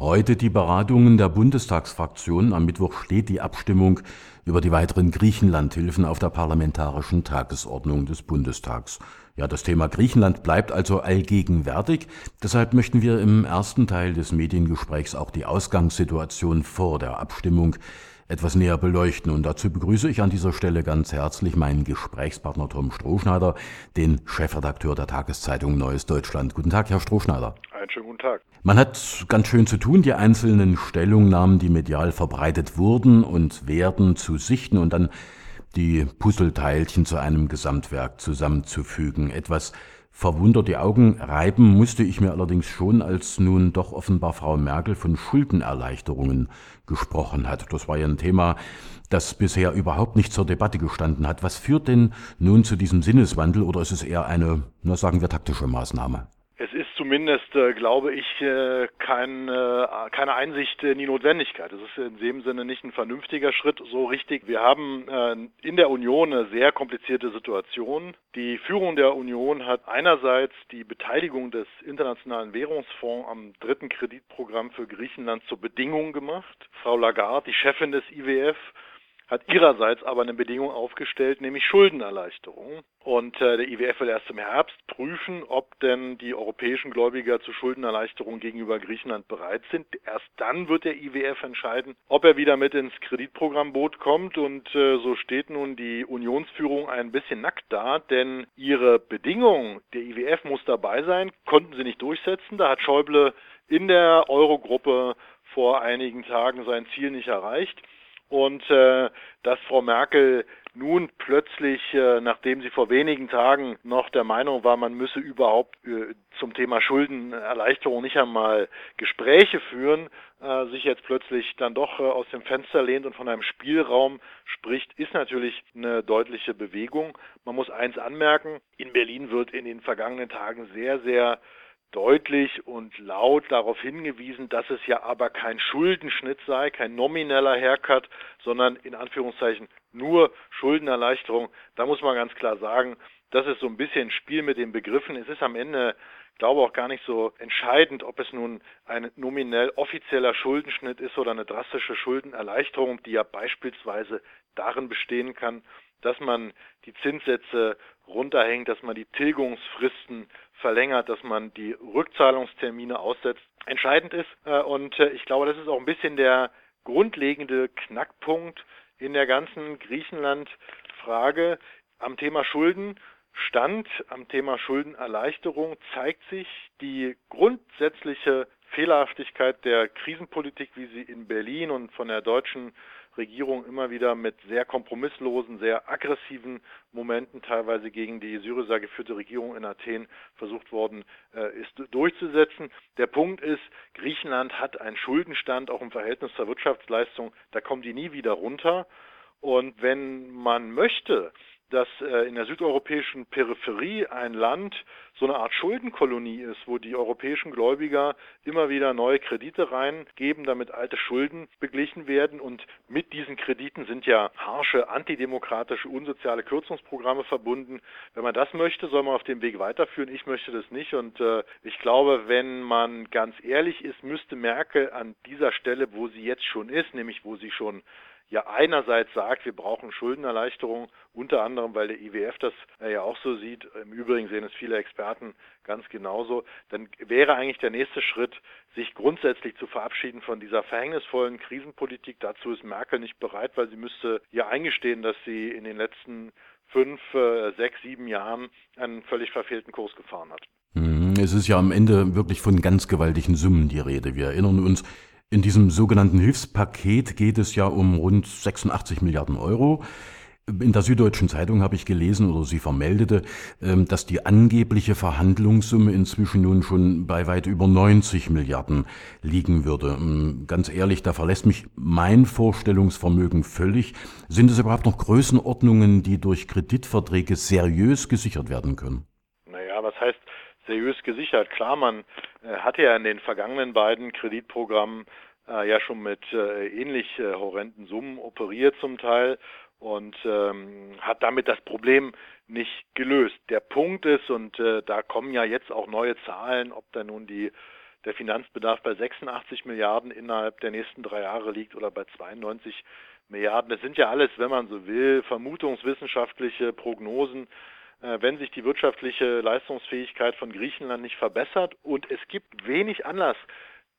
Heute die Beratungen der Bundestagsfraktionen. Am Mittwoch steht die Abstimmung über die weiteren Griechenlandhilfen auf der parlamentarischen Tagesordnung des Bundestags. Ja, das Thema Griechenland bleibt also allgegenwärtig. Deshalb möchten wir im ersten Teil des Mediengesprächs auch die Ausgangssituation vor der Abstimmung etwas näher beleuchten. Und dazu begrüße ich an dieser Stelle ganz herzlich meinen Gesprächspartner Tom Strohschneider, den Chefredakteur der Tageszeitung Neues Deutschland. Guten Tag, Herr Strohschneider. Einen schönen guten Tag. Man hat ganz schön zu tun, die einzelnen Stellungnahmen, die medial verbreitet wurden und werden, zu sichten und dann die Puzzleteilchen zu einem Gesamtwerk zusammenzufügen. Etwas Verwundert die Augen reiben musste ich mir allerdings schon, als nun doch offenbar Frau Merkel von Schuldenerleichterungen gesprochen hat. Das war ja ein Thema, das bisher überhaupt nicht zur Debatte gestanden hat. Was führt denn nun zu diesem Sinneswandel oder ist es eher eine, na sagen wir, taktische Maßnahme? Zumindest, äh, glaube ich, äh, kein, äh, keine Einsicht in die Notwendigkeit. Das ist in dem Sinne nicht ein vernünftiger Schritt, so richtig. Wir haben äh, in der Union eine sehr komplizierte Situation. Die Führung der Union hat einerseits die Beteiligung des Internationalen Währungsfonds am dritten Kreditprogramm für Griechenland zur Bedingung gemacht. Frau Lagarde, die Chefin des IWF, hat ihrerseits aber eine Bedingung aufgestellt, nämlich Schuldenerleichterung. Und äh, der IWF will erst im Herbst prüfen, ob denn die europäischen Gläubiger zu Schuldenerleichterung gegenüber Griechenland bereit sind. Erst dann wird der IWF entscheiden, ob er wieder mit ins Kreditprogrammboot kommt. Und äh, so steht nun die Unionsführung ein bisschen nackt da, denn ihre Bedingung, der IWF muss dabei sein, konnten sie nicht durchsetzen. Da hat Schäuble in der Eurogruppe vor einigen Tagen sein Ziel nicht erreicht und äh, dass Frau Merkel nun plötzlich, äh, nachdem sie vor wenigen Tagen noch der Meinung war, man müsse überhaupt äh, zum Thema Schuldenerleichterung nicht einmal Gespräche führen, äh, sich jetzt plötzlich dann doch äh, aus dem Fenster lehnt und von einem Spielraum spricht, ist natürlich eine deutliche Bewegung. Man muss eins anmerken, in Berlin wird in den vergangenen Tagen sehr, sehr deutlich und laut darauf hingewiesen, dass es ja aber kein Schuldenschnitt sei, kein nomineller Haircut, sondern in Anführungszeichen nur Schuldenerleichterung. Da muss man ganz klar sagen, das ist so ein bisschen Spiel mit den Begriffen. Es ist am Ende, glaube auch gar nicht so entscheidend, ob es nun ein nominell offizieller Schuldenschnitt ist oder eine drastische Schuldenerleichterung, die ja beispielsweise darin bestehen kann, dass man die Zinssätze runterhängt, dass man die Tilgungsfristen verlängert, dass man die Rückzahlungstermine aussetzt, entscheidend ist. Äh, und äh, ich glaube, das ist auch ein bisschen der grundlegende Knackpunkt in der ganzen Griechenland-Frage am Thema Schulden. Stand am Thema Schuldenerleichterung zeigt sich die grundsätzliche Fehlerhaftigkeit der Krisenpolitik, wie sie in Berlin und von der deutschen Regierung immer wieder mit sehr kompromisslosen, sehr aggressiven Momenten teilweise gegen die Syriza geführte Regierung in Athen versucht worden äh, ist durchzusetzen. Der Punkt ist, Griechenland hat einen Schuldenstand auch im Verhältnis zur Wirtschaftsleistung, da kommen die nie wieder runter. Und wenn man möchte, dass äh, in der südeuropäischen Peripherie ein Land so eine Art Schuldenkolonie ist, wo die europäischen Gläubiger immer wieder neue Kredite reingeben, damit alte Schulden beglichen werden. Und mit diesen Krediten sind ja harsche, antidemokratische, unsoziale Kürzungsprogramme verbunden. Wenn man das möchte, soll man auf dem Weg weiterführen. Ich möchte das nicht. Und äh, ich glaube, wenn man ganz ehrlich ist, müsste Merkel an dieser Stelle, wo sie jetzt schon ist, nämlich wo sie schon ja einerseits sagt, wir brauchen Schuldenerleichterung, unter anderem, weil der IWF das äh, ja auch so sieht, im Übrigen sehen es viele Experten ganz genauso, dann wäre eigentlich der nächste Schritt, sich grundsätzlich zu verabschieden von dieser verhängnisvollen Krisenpolitik. Dazu ist Merkel nicht bereit, weil sie müsste ja eingestehen, dass sie in den letzten fünf, äh, sechs, sieben Jahren einen völlig verfehlten Kurs gefahren hat. Mhm. Es ist ja am Ende wirklich von ganz gewaltigen Summen die Rede. Wir erinnern uns, in diesem sogenannten Hilfspaket geht es ja um rund 86 Milliarden Euro. In der Süddeutschen Zeitung habe ich gelesen oder sie vermeldete, ähm, dass die angebliche Verhandlungssumme inzwischen nun schon bei weit über 90 Milliarden liegen würde. Ähm, ganz ehrlich, da verlässt mich mein Vorstellungsvermögen völlig. Sind es überhaupt noch Größenordnungen, die durch Kreditverträge seriös gesichert werden können? Naja, was heißt seriös gesichert. Klar, man äh, hatte ja in den vergangenen beiden Kreditprogrammen äh, ja schon mit äh, ähnlich äh, horrenden Summen operiert zum Teil und ähm, hat damit das Problem nicht gelöst. Der Punkt ist, und äh, da kommen ja jetzt auch neue Zahlen, ob da nun die der Finanzbedarf bei 86 Milliarden innerhalb der nächsten drei Jahre liegt oder bei 92 Milliarden. Das sind ja alles, wenn man so will, vermutungswissenschaftliche Prognosen. Äh, wenn sich die wirtschaftliche Leistungsfähigkeit von Griechenland nicht verbessert und es gibt wenig Anlass,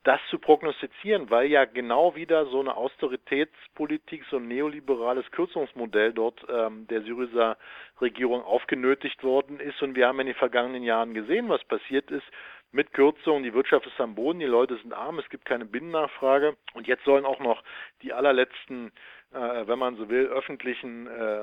das zu prognostizieren, weil ja genau wieder so eine Austeritätspolitik, so ein neoliberales Kürzungsmodell dort ähm, der Syriza-Regierung aufgenötigt worden ist. Und wir haben in den vergangenen Jahren gesehen, was passiert ist mit Kürzungen. Die Wirtschaft ist am Boden, die Leute sind arm, es gibt keine Binnennachfrage. Und jetzt sollen auch noch die allerletzten äh, wenn man so will, öffentlichen äh,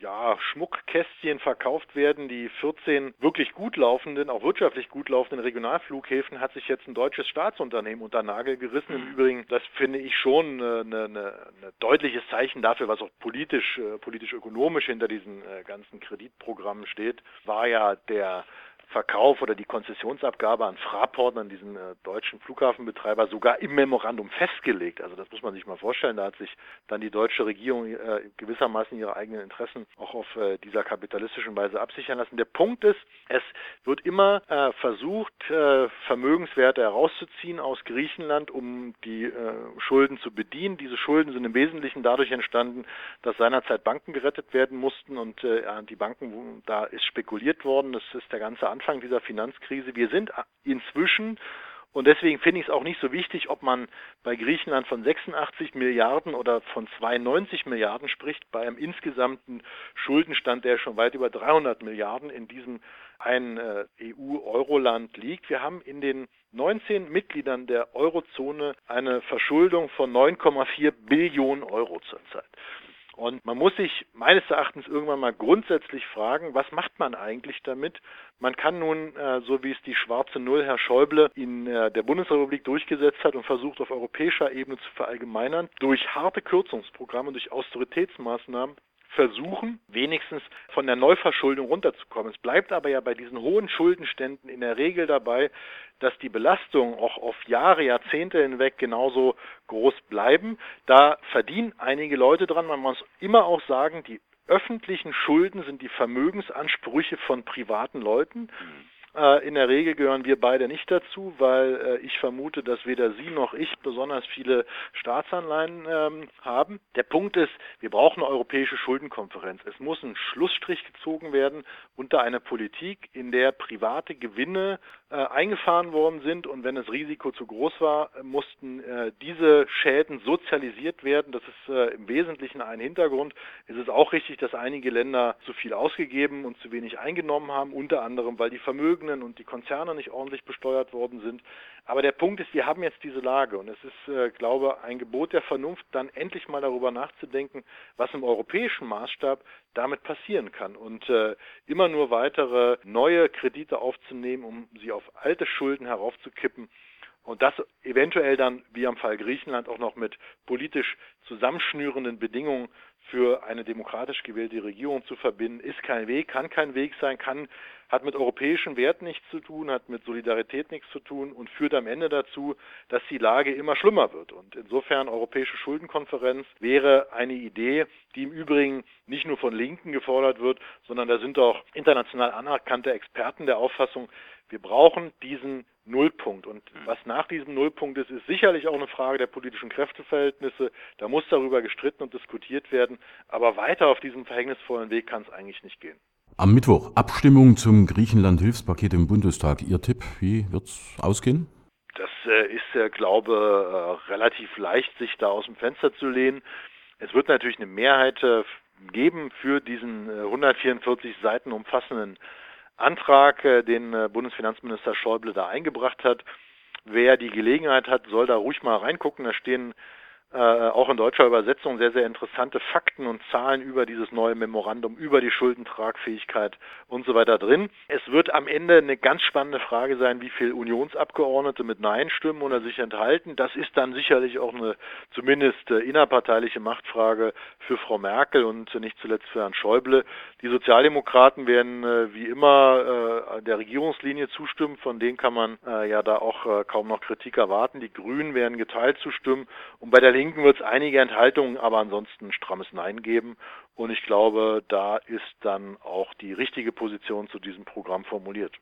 ja, Schmuckkästchen verkauft werden. Die 14 wirklich gut laufenden, auch wirtschaftlich gut laufenden Regionalflughäfen hat sich jetzt ein deutsches Staatsunternehmen unter Nagel gerissen. Im mhm. Übrigen, das finde ich schon ein äh, ne, ne, ne deutliches Zeichen dafür, was auch politisch, äh, politisch-ökonomisch hinter diesen äh, ganzen Kreditprogrammen steht, war ja der Verkauf oder die Konzessionsabgabe an Fraport, an diesen äh, deutschen Flughafenbetreiber, sogar im Memorandum festgelegt. Also das muss man sich mal vorstellen. Da hat sich dann die deutsche Regierung äh, gewissermaßen ihre eigenen Interessen auch auf äh, dieser kapitalistischen Weise absichern lassen. Der Punkt ist, es wird immer versucht, Vermögenswerte herauszuziehen aus Griechenland, um die Schulden zu bedienen. Diese Schulden sind im Wesentlichen dadurch entstanden, dass seinerzeit Banken gerettet werden mussten und die Banken, da ist spekuliert worden. Das ist der ganze Anfang Anfang dieser Finanzkrise. Wir sind inzwischen und deswegen finde ich es auch nicht so wichtig, ob man bei Griechenland von 86 Milliarden oder von 92 Milliarden spricht, bei einem insgesamten Schuldenstand, der schon weit über 300 Milliarden in diesem einen äh, EU-Euro-Land liegt. Wir haben in den 19 Mitgliedern der Eurozone eine Verschuldung von 9,4 Billionen Euro zurzeit. Und man muss sich meines Erachtens irgendwann mal grundsätzlich fragen, was macht man eigentlich damit? Man kann nun, äh, so wie es die schwarze Null Herr Schäuble in äh, der Bundesrepublik durchgesetzt hat und versucht auf europäischer Ebene zu verallgemeinern, durch harte Kürzungsprogramme, durch Austeritätsmaßnahmen versuchen, wenigstens von der Neuverschuldung runterzukommen. Es bleibt aber ja bei diesen hohen Schuldenständen in der Regel dabei, dass die Belastungen auch auf Jahre, Jahrzehnte hinweg genauso groß bleiben. Da verdienen einige Leute dran. Man muss immer auch sagen, die öffentlichen Schulden sind die Vermögensansprüche von privaten Leuten. Mhm. Äh, in der Regel gehören wir beide nicht dazu, weil äh, ich vermute, dass weder Sie noch ich besonders viele Staatsanleihen ähm, haben. Der Punkt ist, wir brauchen eine europäische Schuldenkonferenz. Es muss ein Schlussstrich gezogen werden unter einer Politik, in der private Gewinne eingefahren worden sind und wenn das Risiko zu groß war, mussten äh, diese Schäden sozialisiert werden. Das ist äh, im Wesentlichen ein Hintergrund. Es ist auch richtig, dass einige Länder zu viel ausgegeben und zu wenig eingenommen haben, unter anderem, weil die Vermögen Vermögenden und die Konzerne nicht ordentlich besteuert worden sind. Aber der Punkt ist, wir haben jetzt diese Lage und es ist, äh, glaube ein Gebot der Vernunft, dann endlich mal darüber nachzudenken, was im europäischen Maßstab damit passieren kann und äh, immer nur weitere neue Kredite aufzunehmen, um sie auf alte Schulden heraufzukippen. Und das eventuell dann, wie am Fall Griechenland, auch noch mit politisch zusammenschnürenden Bedingungen für eine demokratisch gewählte Regierung zu verbinden, ist kein Weg, kann kein Weg sein, kann, hat mit europäischen Werten nichts zu tun, hat mit Solidarität nichts zu tun und führt am Ende dazu, dass die Lage immer schlimmer wird. Und insofern Europäische Schuldenkonferenz wäre eine Idee, die im Übrigen nicht nur von Linken gefordert wird, sondern da sind auch international anerkannte Experten der Auffassung, wir brauchen diesen Nullpunkt. Und mhm. was nach diesem Nullpunkt ist, ist sicherlich auch eine Frage der politischen Kräfteverhältnisse. Da muss darüber gestritten und diskutiert werden. Aber weiter auf diesem verhängnisvollen Weg kann es eigentlich nicht gehen. Am Mittwoch Abstimmung zum Griechenland-Hilfspaket im Bundestag. Ihr Tipp, wie wird es ausgehen? Das äh, ist, glaube äh, relativ leicht, sich da aus dem Fenster zu lehnen. Es wird natürlich eine Mehrheit äh, geben für diesen 144 äh, Seiten umfassenden Antrag, äh, den äh, Bundesfinanzminister Schäuble da eingebracht hat. Wer die Gelegenheit hat, soll da ruhig mal reingucken. Da stehen äh, auch in deutscher Übersetzung sehr, sehr interessante Fakten und Zahlen über dieses neue Memorandum, über die Schuldentragfähigkeit und so weiter drin. Es wird am Ende eine ganz spannende Frage sein, wie viele Unionsabgeordnete mit Nein stimmen oder sich enthalten. Das ist dann sicherlich auch eine zumindest äh, innerparteiliche Machtfrage für Frau Merkel und nicht zuletzt für Herrn Schäuble. Die Sozialdemokraten werden äh, wie immer äh, der Regierungslinie zustimmen, von denen kann man ja da auch kaum noch Kritik erwarten. Die Grünen werden geteilt zustimmen und bei der Linken wird es einige Enthaltungen, aber ansonsten strammes Nein geben. Und ich glaube, da ist dann auch die richtige Position zu diesem Programm formuliert.